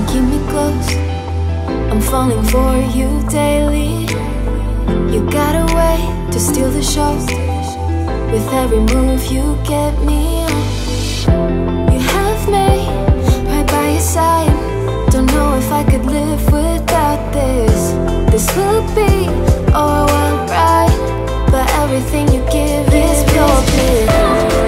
can keep me close. I'm falling for you daily. You got a way to steal the show. With every move you get me on. You have me right by your side. Don't know if I could live without this. This will be all wild ride, but everything you give is your bliss.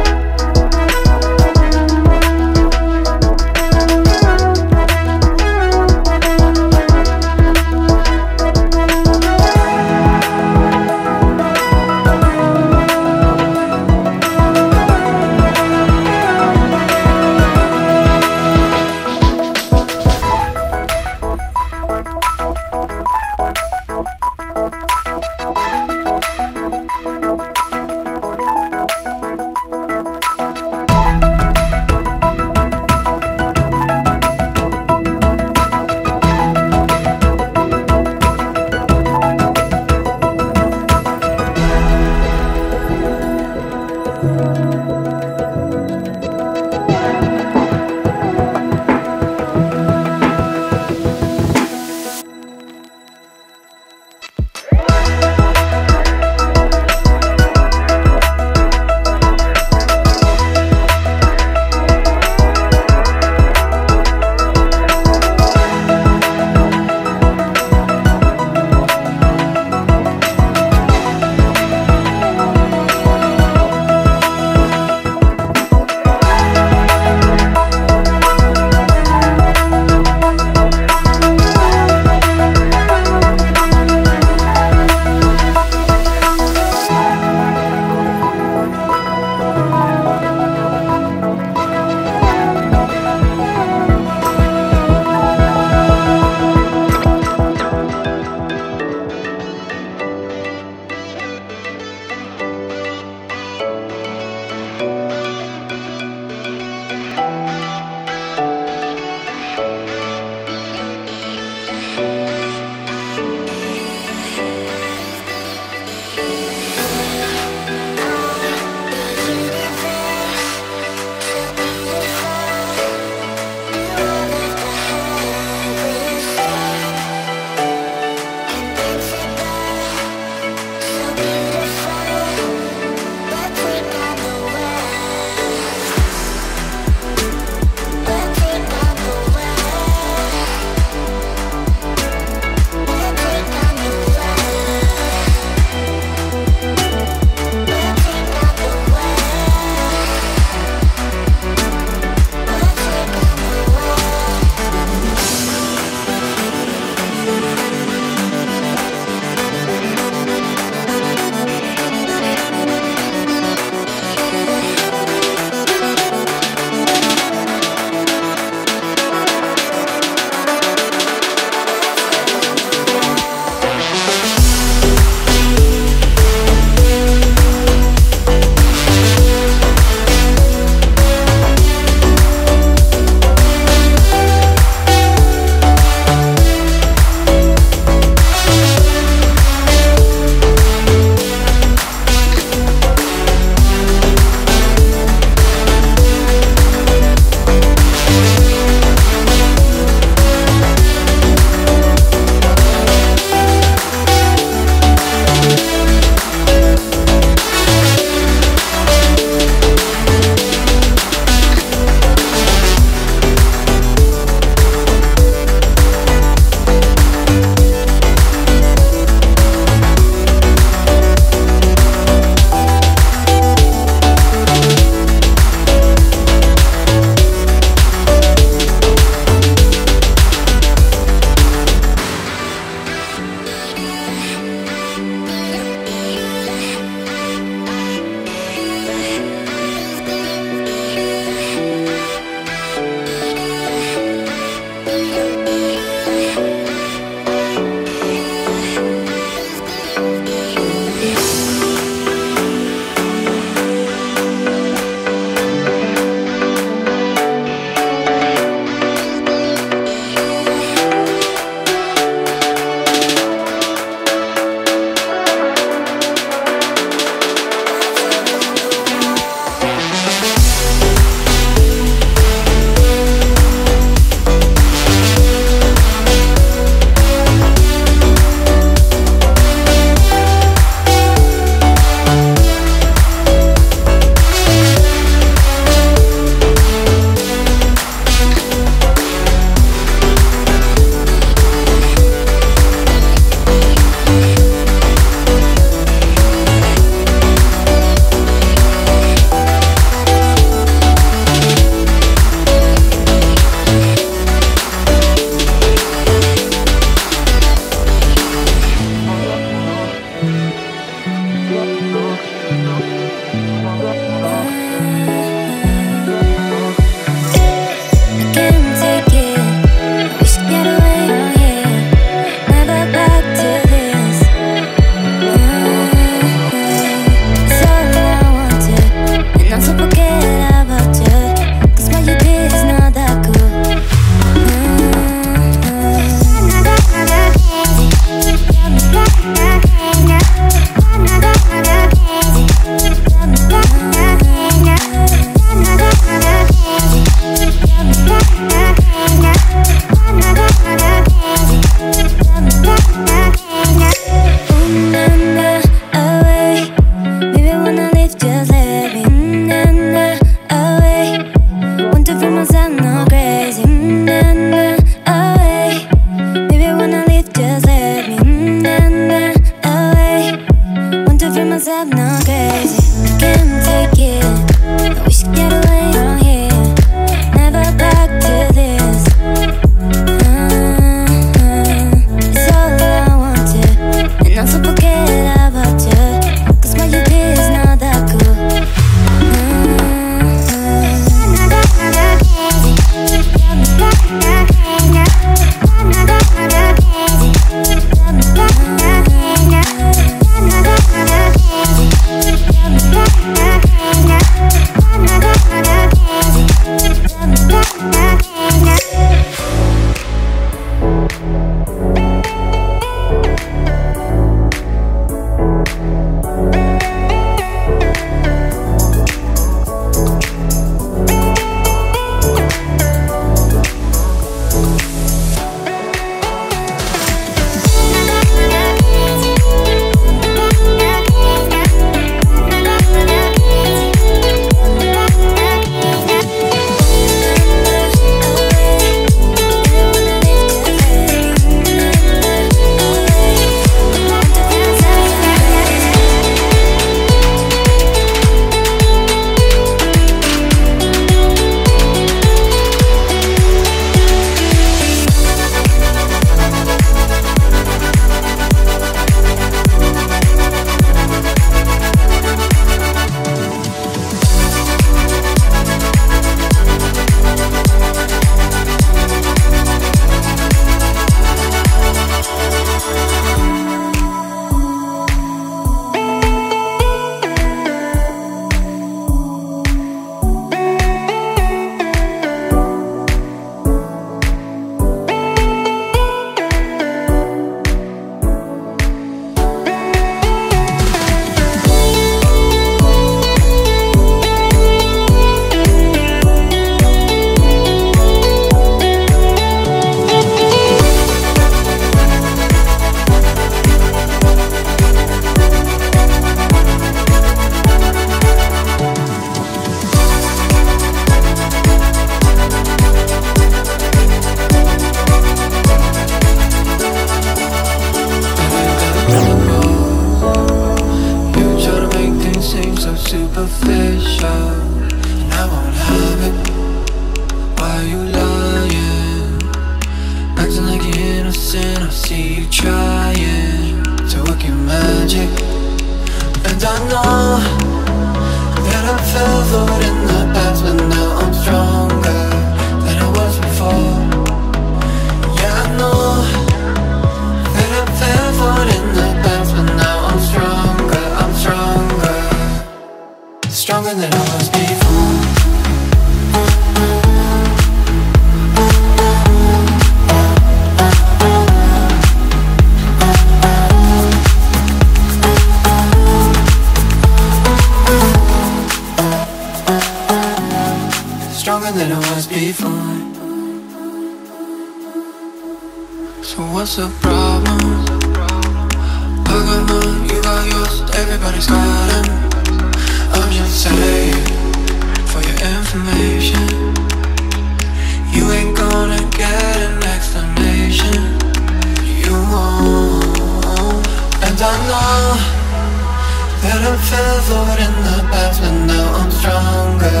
But I fell forward in the past but now I'm stronger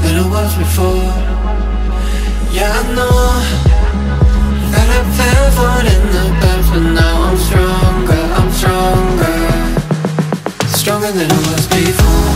than I was before. Yeah, I know That I fell forward in the past but now I'm stronger, I'm stronger. Stronger than I was before.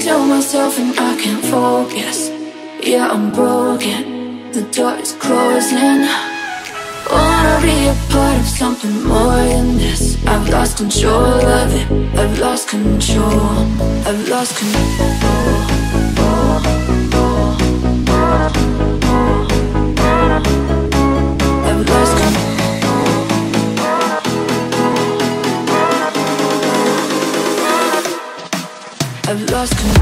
To myself and I can't focus. Yeah, I'm broken. The door is closing. Wanna be a part of something more than this. I've lost control of it. I've lost control. I've lost control. Lost.